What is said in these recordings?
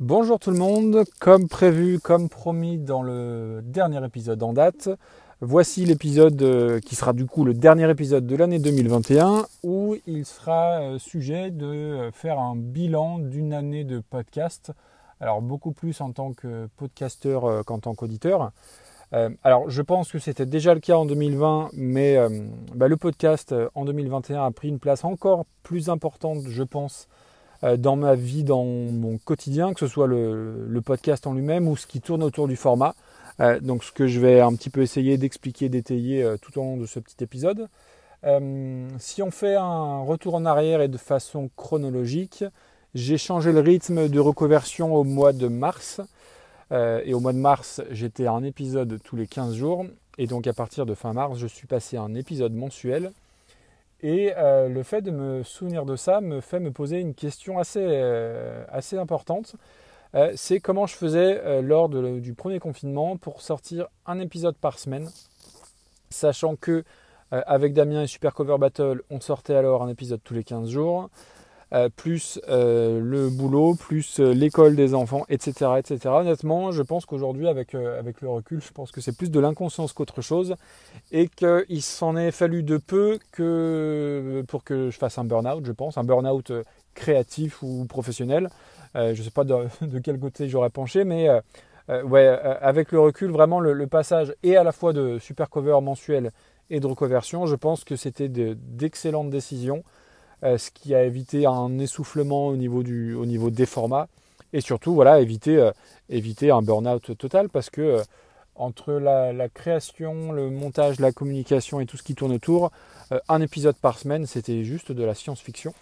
Bonjour tout le monde, comme prévu, comme promis dans le dernier épisode en date, voici l'épisode euh, qui sera du coup le dernier épisode de l'année 2021 où il sera euh, sujet de euh, faire un bilan d'une année de podcast, alors beaucoup plus en tant que podcasteur qu'en tant qu'auditeur. alors je pense que c'était déjà le cas en 2020, mais bah, le podcast en 2021 a pris une place encore plus importante, je pense, dans ma vie, dans mon quotidien, que ce soit le, podcast en lui-même ou ce qui tourne autour du format. Euh, donc ce que je vais un petit peu essayer d'expliquer, d'étayer euh, tout au long de ce petit épisode. si on fait un retour en arrière et de façon chronologique, j'ai changé le rythme de reconversion au mois de mars. et au mois de mars, j'étais à un épisode tous les 15 jours. Et donc à partir de fin mars, je suis passé à un épisode mensuel. Et euh, le fait de me souvenir de ça me fait me poser une question assez, euh, assez importante. Euh, c'est comment je faisais lors du premier confinement pour sortir un épisode par semaine, sachant que avec Damien et Super Cover Battle, on sortait alors un épisode tous les 15 jours. Euh, plus euh, le boulot, plus euh, l'école des enfants, etc., etc. Honnêtement, je pense qu'aujourd'hui, avec, le recul, je pense que c'est plus de l'inconscience qu'autre chose et qu'il s'en est fallu de peu que pour que je fasse un burn-out, je pense, un burn-out créatif ou professionnel. je ne sais pas de, quel côté j'aurais penché, mais avec le recul, vraiment le, passage et à la fois de super cover mensuel et de reconversion, je pense que c'était d'excellentes décisions. Euh, ce qui a évité un essoufflement au niveau, du, au niveau des formats et surtout voilà, éviter, euh, éviter un burn-out total parce que euh, entre la, création, le montage, la communication et tout ce qui tourne autour, un épisode par semaine, c'était juste de la science-fiction.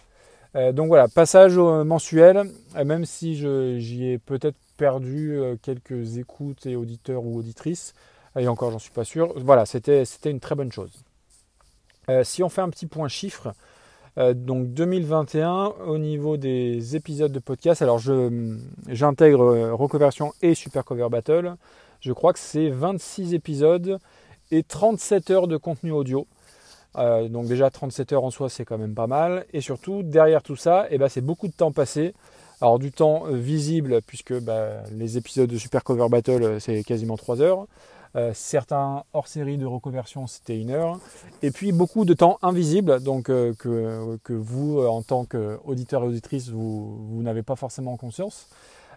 donc voilà, passage mensuel, même si j'y ai peut-être perdu quelques écoutes et auditeurs ou auditrices, et encore j'en suis pas sûr, voilà, c'était une très bonne chose. si on fait un petit point chiffre, euh, donc 2021 au niveau des épisodes de podcast. Alors j'intègre euh, Reconversion et Super Cover Battle. Je crois que c'est 26 épisodes et 37 heures de contenu audio. Euh, donc déjà 37 heures en soi c'est quand même pas mal. Et surtout derrière tout ça, eh ben, c'est beaucoup de temps passé. Alors du temps visible puisque bah, les épisodes de Super Cover Battle c'est quasiment 3 heures. Euh, certains hors série de reconversion, c'était une heure. Et puis beaucoup de temps invisible, donc euh, que, vous, euh, en tant qu'auditeur et auditrice, vous, n'avez pas forcément conscience.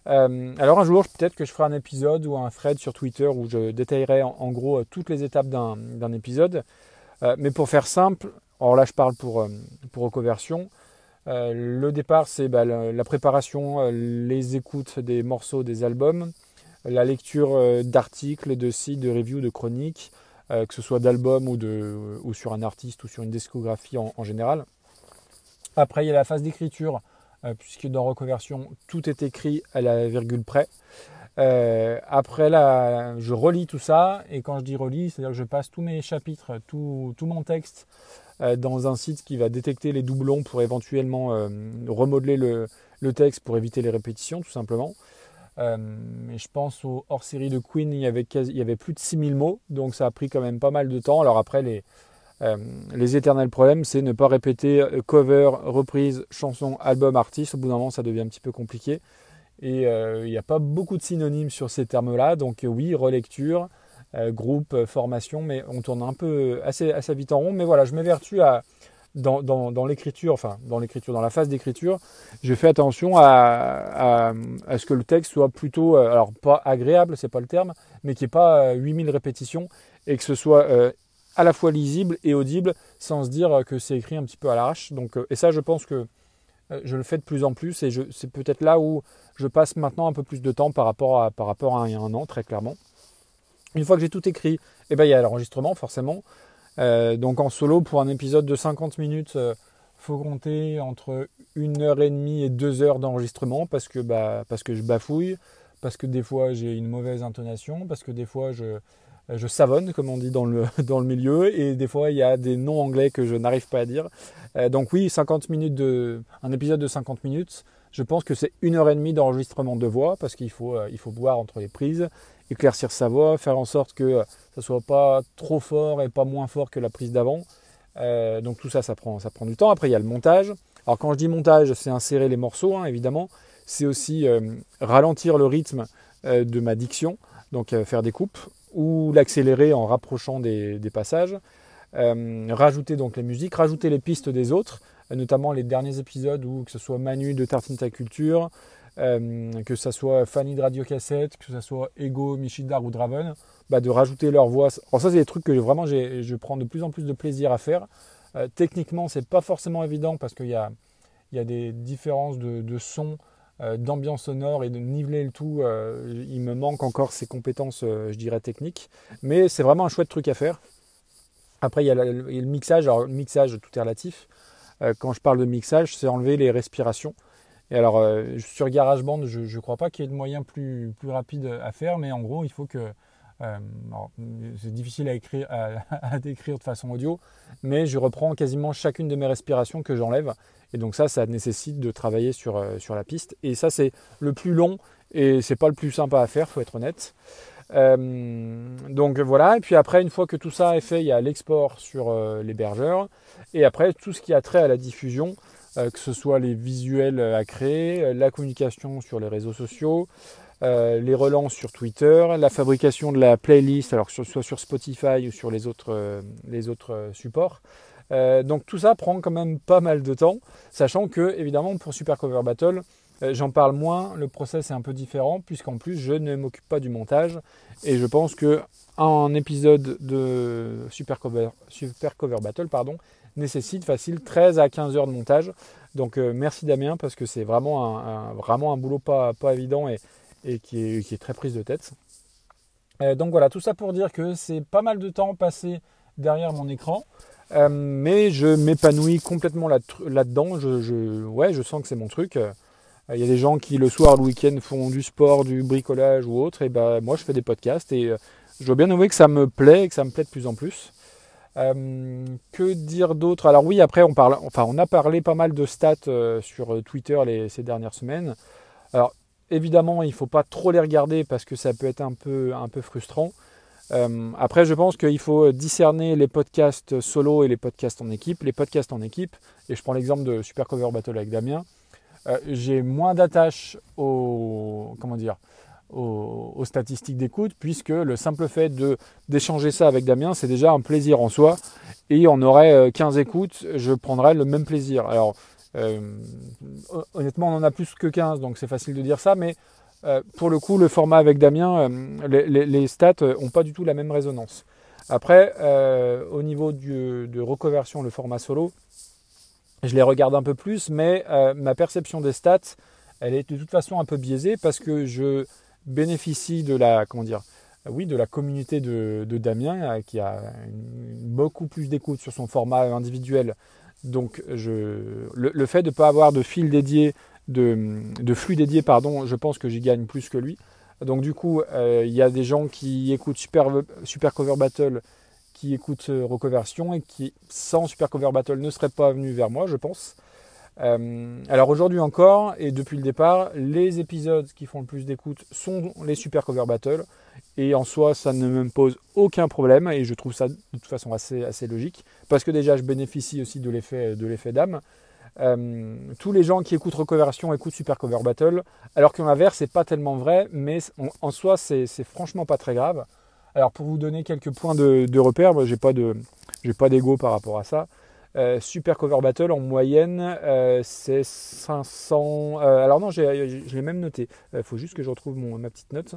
alors un jour, peut-être que je ferai un épisode ou un thread sur Twitter où je détaillerai en, gros toutes les étapes d'un épisode. mais pour faire simple, alors là je parle pour, pour reconversion. le départ, c'est bah, la, préparation, les écoutes des morceaux des albums, la lecture euh, d'articles, de sites, de reviews, de chroniques, euh, que ce soit d'albums ou, ou sur un artiste ou sur une discographie en, général. Après, il y a la phase d'écriture, euh, puisque dans Reconversion, tout est écrit à la virgule près. après, là, je relis tout ça, et quand je dis relis, c'est-à-dire que je passe tous mes chapitres, tout, mon texte dans un site qui va détecter les doublons pour éventuellement remodeler le, texte pour éviter les répétitions, tout simplement. Euh, je pense au hors-série de Queen, il y, avait avait plus de 6000 mots, donc ça a pris quand même pas mal de temps. Alors après, les, euh, éternels problèmes, c'est ne pas répéter euh, cover, reprise, chanson, album, artiste. Au bout d'un moment, ça devient un petit peu compliqué. Et il n'y a pas beaucoup de synonymes sur ces termes-là. Donc oui, relecture, groupe, formation, mais on tourne un peu assez vite en rond. Mais voilà, je m'évertue à, dans, l'écriture, enfin dans l'écriture, dans la phase d'écriture, je fais attention à, ce que le texte soit plutôt, euh, alors pas agréable, c'est pas le terme, mais qu'il n'y ait pas 8000 euh, répétitions et que ce soit euh, à la fois lisible et audible sans se dire que c'est écrit un petit peu à l'arrache. Donc, et ça, je pense que je le fais de plus en plus et c'est peut-être là où je passe maintenant un peu plus de temps par rapport à, par rapport à a un an, très clairement. Une fois que j'ai tout écrit, eh ben, il y a l'enregistrement forcément. Euh, donc en solo, pour un épisode de 50 minutes, euh, faut compter entre une heure et demie et deux heures d'enregistrement parce que, bah, parce que je bafouille, parce que des fois j'ai une mauvaise intonation, parce que des fois je, je savonne, comme on dit dans le, dans le milieu, et des fois il y a des noms anglais que je n'arrive pas à dire. Euh, donc oui, 50 minutes de, un épisode de 50 minutes, je pense que c'est une heure et demie d'enregistrement de voix parce qu'il faut, il faut boire entre les prises, éclaircir sa voix, faire en sorte que ça soit pas trop fort et pas moins fort que la prise d'avant. Euh, donc tout ça, ça prend, ça prend du temps. Après, il y a le montage. Alors quand je dis montage, c'est insérer les morceaux, hein, évidemment. c'est aussi ralentir le rythme de ma diction, donc faire des coupes, ou l'accélérer en rapprochant des, passages, rajouter donc les musiques, rajouter les pistes des autres, notamment les derniers épisodes où que ce soit Manu de Tartine Ta Culture, que ce soit Fanny de Radio Cassette, que ce soit Ego, Michidar ou Draven, bah, de rajouter leur voix. Alors ça, c'est des trucs que vraiment je prends de plus en plus de plaisir à faire. Euh, techniquement, c'est pas forcément évident parce qu'il y a, y a des différences de, de son, euh, d'ambiance sonore et de niveler le tout. Euh, il me manque encore ces compétences, je dirais, techniques. Mais c'est vraiment un chouette truc à faire. Après, il y a, le, mixage. Alors, le mixage, tout est relatif. quand je parle de mixage, c'est enlever les respirations. Et alors, sur GarageBand, je ne crois pas qu'il y ait de moyens plus, plus rapides à faire, mais en gros, il faut que euh, c'est difficile à, écrire, à, décrire de façon audio, mais je reprends quasiment chacune de mes respirations que j'enlève. Et donc ça, ça nécessite de travailler sur, euh, sur la piste. Et ça, c'est le plus long et c'est pas le plus sympa à faire, faut être honnête. Euh, donc voilà, et puis après, une fois que tout ça est fait, il y a l'export sur l'hébergeur. Et après, tout ce qui a trait à la diffusion, que ce soit les visuels à créer, la communication sur les réseaux sociaux, euh, les relances sur Twitter, la fabrication de la playlist, alors soit sur Spotify ou sur les autres, euh, euh, supports. donc tout ça prend quand même pas mal de temps, sachant que évidemment pour Super Cover Battle, j'en parle moins, le process est un peu différent, puisqu'en plus je ne m'occupe pas du montage, et je pense que un épisode de Super Cover, Super Cover Battle pardon, nécessite facile 13 à 15 heures de montage. Donc merci Damien parce que c'est vraiment un, vraiment un boulot pas, pas évident et, et qui est, très prise de tête. Euh, donc voilà, tout ça pour dire que c'est pas mal de temps passé derrière mon écran, euh, mais je m'épanouis complètement là-dedans. je, ouais, je sens que c'est mon truc. Euh, il y a des gens qui le soir, le week-end font du sport, du bricolage ou autre, et ben moi je fais des podcasts et je dois bien avouer que ça me plaît et que ça me plaît de plus en plus. que dire d'autre? Alors oui, après on parle, enfin on a parlé pas mal de stats sur Twitter ces dernières semaines. Alors Évidemment, il faut pas trop les regarder parce que ça peut être un peu, un peu frustrant. Euh, après, je pense qu'il faut discerner les podcasts solo et les podcasts en équipe. Les podcasts en équipe, et je prends l'exemple de Super Cover Battle avec Damien, euh, j'ai moins d'attache aux, comment dire, aux, statistiques d'écoute, puisque le simple fait de, d'échanger ça avec Damien, c'est déjà un plaisir en soi. Et on aurait 15 euh, écoutes, je prendrais le même plaisir. Alors, euh, honnêtement, on en a plus que 15, donc c'est facile de dire ça, mais pour le coup, le format avec Damien, les, stats n'ont pas du tout la même résonance. Après, au niveau de reconversion, le format solo, je les regarde un peu plus, mais ma perception des stats, elle est de toute façon un peu biaisée parce que je bénéficie de la, comment dire, de la communauté de, Damien qui a beaucoup plus d'écoute sur son format individuel donc le, fait de ne pas avoir de fil dédié, de, flux dédié, pardon, je pense que j'y gagne plus que lui. Donc du coup, euh, il y a des gens qui écoutent Super, Super Cover Battle, qui écoutent euh, Reconversion et qui, sans Super Cover Battle, ne seraient pas venus vers moi, je pense. Euh, alors aujourd'hui encore, et depuis le départ, les épisodes qui font le plus d'écoute sont les Super Cover Battle. Et en soi, ça ne me pose aucun problème et je trouve ça de toute façon assez, assez logique parce que déjà, je bénéficie aussi de l'effet, d'âme. Euh, tous les gens qui écoutent Reconversion écoutent Super Cover Battle, alors que l'inverse, c'est pas tellement vrai, mais en soi, c'est, franchement pas très grave. Alors pour vous donner quelques points de, repère, j'ai pas de, j'ai pas d'ego par rapport à ça. Euh, Super Cover Battle en moyenne, euh, c'est 500. alors non, je l'ai même noté. Il faut juste que je retrouve ma petite note.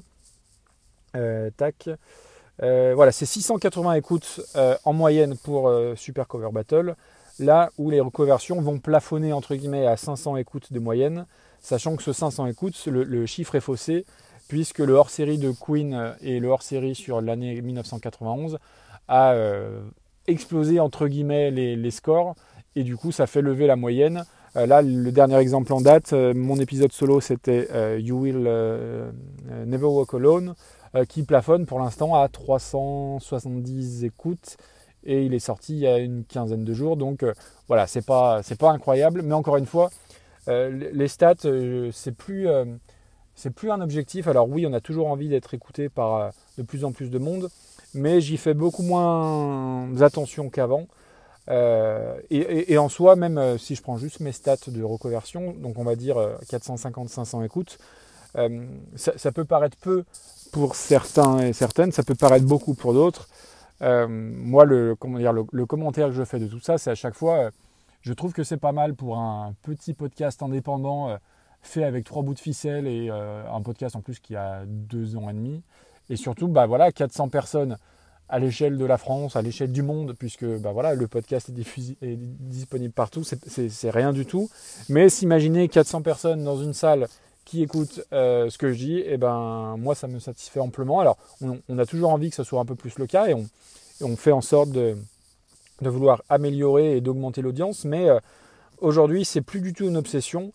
Euh, tac. Euh, voilà, c'est 680 écoutes euh, en moyenne pour Super Cover Battle. Là où les reconversions vont plafonner entre guillemets à 500 écoutes de moyenne, sachant que ce 500 écoutes, le, chiffre est faussé, puisque le hors-série de Queen et le hors-série sur l'année 1991 a explosé entre guillemets les, scores, et du coup ça fait lever la moyenne. là, le dernier exemple en date, mon épisode solo c'était You Will Never Walk Alone. Euh, qui plafonne pour l'instant à 370 écoutes et il est sorti il y a une quinzaine de jours. Donc euh, voilà, c'est pas pas incroyable, mais encore une fois, euh, les stats c'est plus c'est plus un objectif. Alors oui, on a toujours envie d'être écouté par de plus en plus de monde, mais j'y fais beaucoup moins attention qu'avant. et, en soi, même si je prends juste mes stats de reconversion, donc on va dire 450-500 écoutes, ça, peut paraître peu pour certains et certaines, ça peut paraître beaucoup pour d'autres. moi, le, comment dire, le, commentaire que je fais de tout ça, c'est à chaque fois, je trouve que c'est pas mal pour un petit podcast indépendant fait avec trois bouts de ficelle et euh, un podcast en plus qui a deux ans et demi. Et surtout, bah voilà, 400 personnes à l'échelle de la France, à l'échelle du monde, puisque bah voilà, le podcast est, est disponible partout, c'est rien du tout. Mais s'imaginer 400 personnes dans une salle qui écoutent euh, ce que je dis, et eh ben moi ça me satisfait amplement. Alors on, a toujours envie que ce soit un peu plus le cas et on, on fait en sorte de, de vouloir améliorer et d'augmenter l'audience, mais euh, aujourd'hui c'est plus du tout une obsession.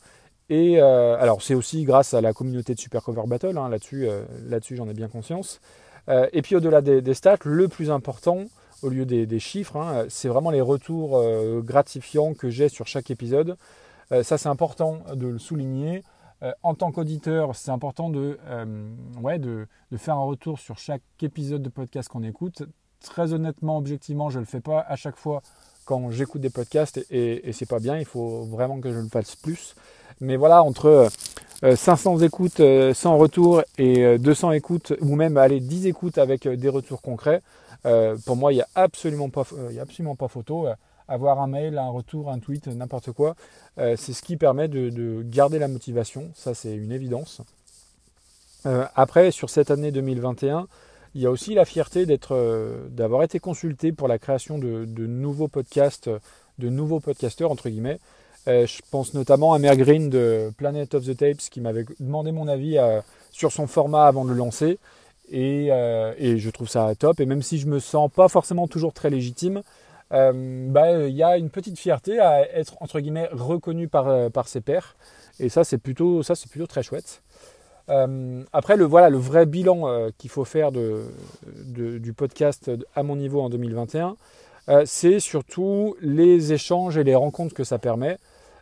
Et euh, alors c'est aussi grâce à la communauté de Super Cover Battle, hein, là-dessus, euh, là-dessus j'en ai bien conscience. Euh, et puis au-delà des, stats, le plus important, au lieu des, chiffres, hein, c'est vraiment les retours gratifiants que j'ai sur chaque épisode. ça c'est important de le souligner. en tant qu'auditeur, c'est important de, ouais, de, de, faire un retour sur chaque épisode de podcast qu'on écoute. Très honnêtement, objectivement, je ne le fais pas à chaque fois quand j'écoute des podcasts et, c'est pas bien. Il faut vraiment que je le fasse plus. Mais voilà, entre 500 euh, écoutes euh, sans retour et 200 euh, écoutes, ou même aller 10 écoutes avec des retours concrets, pour moi, il n'y a, absolument pas, a absolument pas photo. avoir un mail, un retour, un tweet, n'importe quoi, c'est ce qui permet de, garder la motivation. Ça, c'est une évidence. après, sur cette année 2021, il y a aussi la fierté d'avoir été consulté pour la création de, nouveaux podcasts, de nouveaux podcasteurs, entre guillemets. Euh, je pense notamment à Mère Green de Planet of the Tapes qui m'avait demandé mon avis euh, sur son format avant de le lancer. Euh, et, je trouve ça top. Et même si je me sens pas forcément toujours très légitime, bah, il y a une petite fierté à être entre guillemets reconnu par, ses pairs. Et ça, c'est plutôt, ça, c'est plutôt très chouette. Après, le, voilà, le vrai bilan qu'il faut faire de, du podcast à mon niveau en 2021, c'est surtout les échanges et les rencontres que ça permet.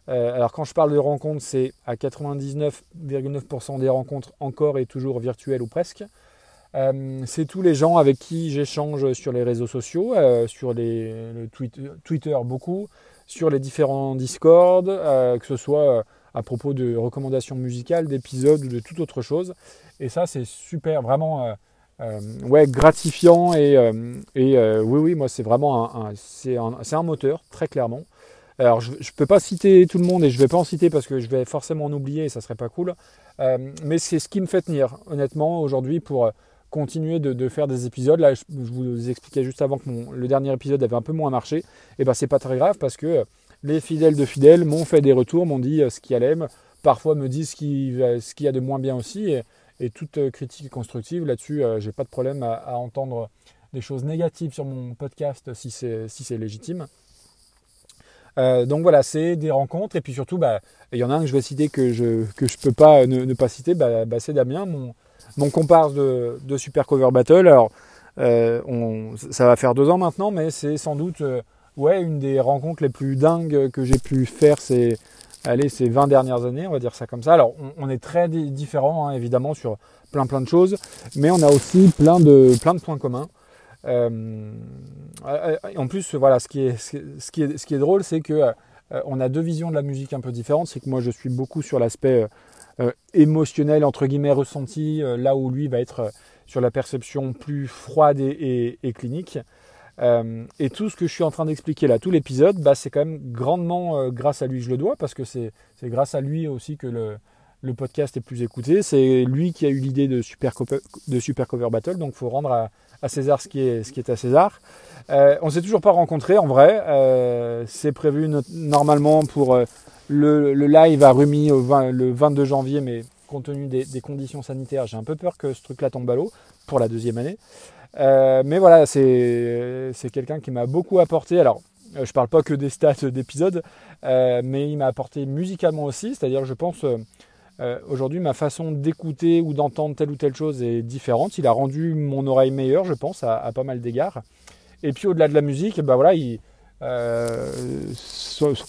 Euh, alors quand je parle de rencontres, c'est à 99,9% des rencontres encore et toujours virtuelles ou presque. Euh, c'est tous les gens avec qui j'échange sur les réseaux sociaux, euh, sur les, le Twitter beaucoup, sur les différents Discord, que ce soit à propos de recommandations musicales, d'épisodes ou de toute autre chose. Et ça, c'est super, vraiment ouais, gratifiant. Et, et oui, oui, moi, c'est vraiment un, un, moteur, très clairement. Alors, je ne peux pas citer tout le monde et je ne vais pas en citer parce que je vais forcément en oublier et ça serait pas cool. Euh, mais c'est ce qui me fait tenir, honnêtement, aujourd'hui pour euh, continuer de, faire des épisodes. Là, je, vous expliquais juste avant que le dernier épisode avait un peu moins marché. Et eh ben, c'est pas très grave parce que euh, les fidèles de fidèles m'ont fait des retours, m'ont dit ce qu'ils allait, parfois me disent ce qu'il y a de moins bien aussi. Et, toute critique constructive là-dessus, j'ai pas de problème à, entendre des choses négatives sur mon podcast si c'est si légitime. Euh, donc voilà, c'est des rencontres et puis surtout, bah, il y en a un que je vais citer que je ne que je peux pas ne, pas citer, bah, bah, c'est Damien, mon, mon comparse de, de, Super Cover Battle. Alors, euh, ça va faire deux ans maintenant, mais c'est sans doute euh, ouais, une des rencontres les plus dingues que j'ai pu faire ces, allez, ces 20 dernières années, on va dire ça comme ça. Alors, on, est très différents, hein, évidemment, sur plein plein de choses, mais on a aussi plein de, plein de points communs. Euh, en plus, voilà, ce qui est, ce qui est, ce qui est drôle, c'est que euh, on a deux visions de la musique un peu différentes. C'est que moi, je suis beaucoup sur l'aspect euh, émotionnel, entre guillemets, ressenti, là où lui va être sur la perception plus froide et, clinique. Et tout ce que je suis en train d'expliquer là, tout l'épisode, bah, c'est quand même grandement grâce à lui je le dois, parce que c'est grâce à lui aussi que le, podcast est plus écouté. C'est lui qui a eu l'idée de Super, Cover Battle, donc faut rendre à, César ce qui est, à César. Euh, on s'est toujours pas rencontrés en vrai. Euh, c'est prévu normalement pour euh, le, live à Rumi le 22 janvier, mais compte tenu des conditions sanitaires, j'ai un peu peur que ce truc-là tombe à l'eau pour la deuxième année. Euh, mais voilà, c'est quelqu'un qui m'a beaucoup apporté. Alors, je parle pas que des stats d'épisodes, mais il m'a apporté musicalement aussi. C'est-à-dire, je pense, euh, aujourd'hui, ma façon d'écouter ou d'entendre telle ou telle chose est différente. Il a rendu mon oreille meilleure, je pense, à, pas mal d'égards. Et puis au-delà de la musique, bah voilà, euh,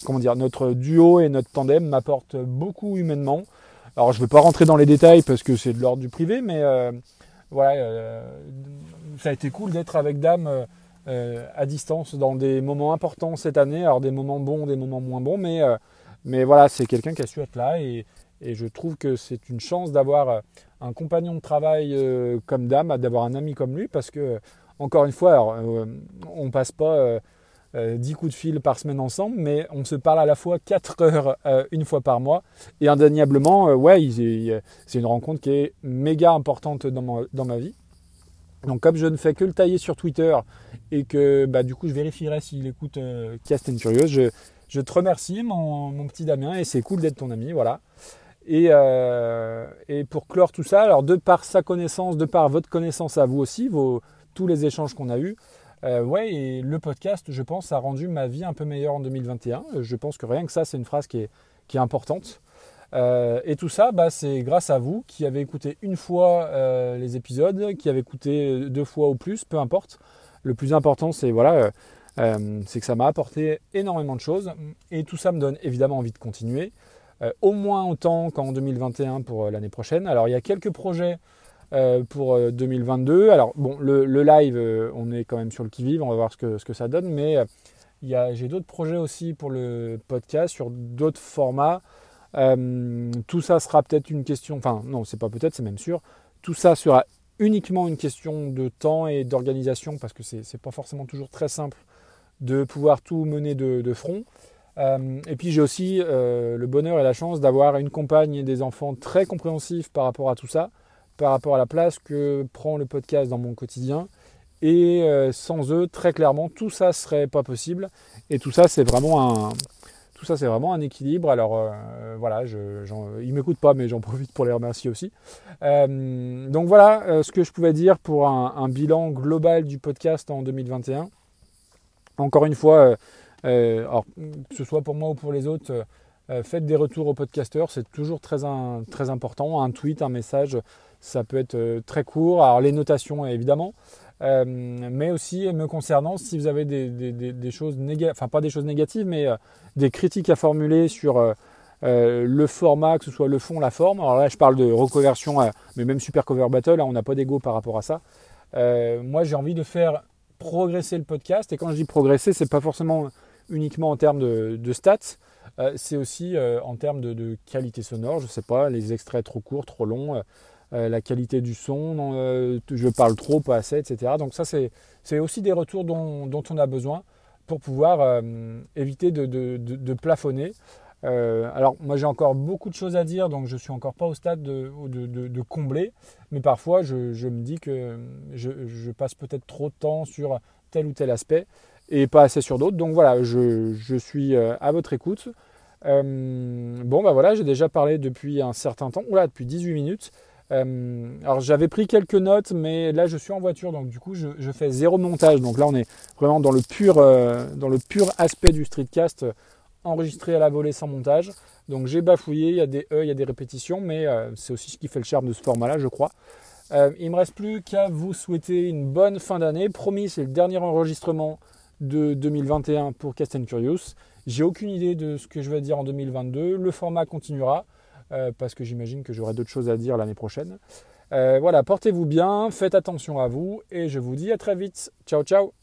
comment dire, notre duo et notre tandem m'apportent beaucoup humainement. Alors je ne vais pas rentrer dans les détails parce que c'est de l'ordre du privé, mais euh, voilà, ça a été cool d'être avec Dame à distance dans des moments importants cette année, alors des moments bons, des moments moins bons, mais, mais voilà, c'est quelqu'un qui a su être là et, je trouve que c'est une chance d'avoir un compagnon de travail comme Dame, d'avoir un ami comme lui, parce que, encore une fois, alors, on passe pas 10 euh, coups de fil par semaine ensemble, mais on se parle à la fois 4 heures euh, une fois par mois. Et indéniablement, euh, ouais, c'est une rencontre qui est méga importante dans ma, vie. Donc comme je ne fais que le tailler sur Twitter et que bah, du coup je vérifierai s'il écoute Cast and Curious, je, te remercie mon, petit Damien et c'est cool d'être ton ami, voilà. Et, et, pour clore tout ça, alors de par sa connaissance, de par votre connaissance à vous aussi, vos, tous les échanges qu'on a eus, euh, ouais, et le podcast, je pense, a rendu ma vie un peu meilleure en 2021. Euh, je pense que rien que ça, c'est une phrase qui est, qui est importante. Euh, et tout ça, bah, c'est grâce à vous qui avez écouté une fois les épisodes, qui avez écouté deux fois ou plus, peu importe. Le plus important, c'est que ça m'a apporté énormément de choses. Et tout ça me donne évidemment envie de continuer. au moins autant qu'en 2021 pour l'année prochaine. Alors il y a quelques projets euh, pour 2022. Euh, Alors bon, le, live, euh, on est quand même sur le qui-vive, on va voir ce que, ce que ça donne, mais j'ai d'autres projets aussi pour le podcast, sur d'autres formats. Tout ça sera peut-être une question, enfin non, c'est pas peut-être, c'est même sûr. Tout ça sera uniquement une question de temps et d'organisation parce que c'est pas forcément toujours très simple de pouvoir tout mener de, front. et puis j'ai aussi le bonheur et la chance d'avoir une compagne et des enfants très compréhensifs par rapport à tout ça par rapport à la place que prend le podcast dans mon quotidien. Et euh, sans eux, très clairement, tout ça serait pas possible. Et tout ça, c'est vraiment un, tout ça, c'est vraiment un équilibre. Alors euh, voilà, je, ils m'écoutent pas, mais j'en profite pour les remercier aussi. Euh, donc voilà ce que je pouvais dire pour un, bilan global du podcast en 2021. Encore une fois, alors, que ce soit pour moi ou pour les autres, faites des retours aux podcasteurs, c'est toujours très, très important. Un tweet, un message, ça peut être euh, très court. Alors les notations évidemment, euh, mais aussi me concernant, si vous avez des, choses négatives, enfin pas des choses négatives, mais euh, des critiques à formuler sur le format, que ce soit le fond, la forme. Alors là, je parle de reconversion, mais même Super Cover Battle, là, on n'a pas d'ego par rapport à ça. moi, j'ai envie de faire progresser le podcast, et quand je dis progresser, c'est pas forcément uniquement en termes de, stats, c'est aussi en termes de, qualité sonore. Je sais pas, les extraits trop courts, trop longs. Euh, la qualité du son, euh, je parle trop, pas assez, etc. Donc ça, c'est aussi des retours dont, on a besoin pour pouvoir euh, éviter de, plafonner. alors moi j'ai encore beaucoup de choses à dire, donc je suis encore pas au stade de, combler, mais parfois je, me dis que je, passe peut-être trop de temps sur tel ou tel aspect et pas assez sur d'autres. Donc voilà, je, suis à votre écoute. bon bah voilà, j'ai déjà parlé depuis un certain temps, oula, depuis 18 minutes. Euh, alors j'avais pris quelques notes, mais là je suis en voiture, donc du coup je, fais zéro montage. Donc là on est vraiment dans le pur, euh, dans le pur aspect du streetcast, euh, enregistré à la volée sans montage. Donc j'ai bafouillé, il y a des E, il y a des répétitions, mais c'est aussi ce qui fait le charme de ce format-là, je crois. il me reste plus qu'à vous souhaiter une bonne fin d'année. Promis, c'est le dernier enregistrement de 2021 pour Cast Curious. J'ai aucune idée de ce que je vais dire en 2022. Le format continuera. Euh, parce que j'imagine que j'aurai d'autres choses à dire l'année prochaine. Euh, voilà, portez-vous bien, faites attention à vous et je vous dis à très vite. Ciao ciao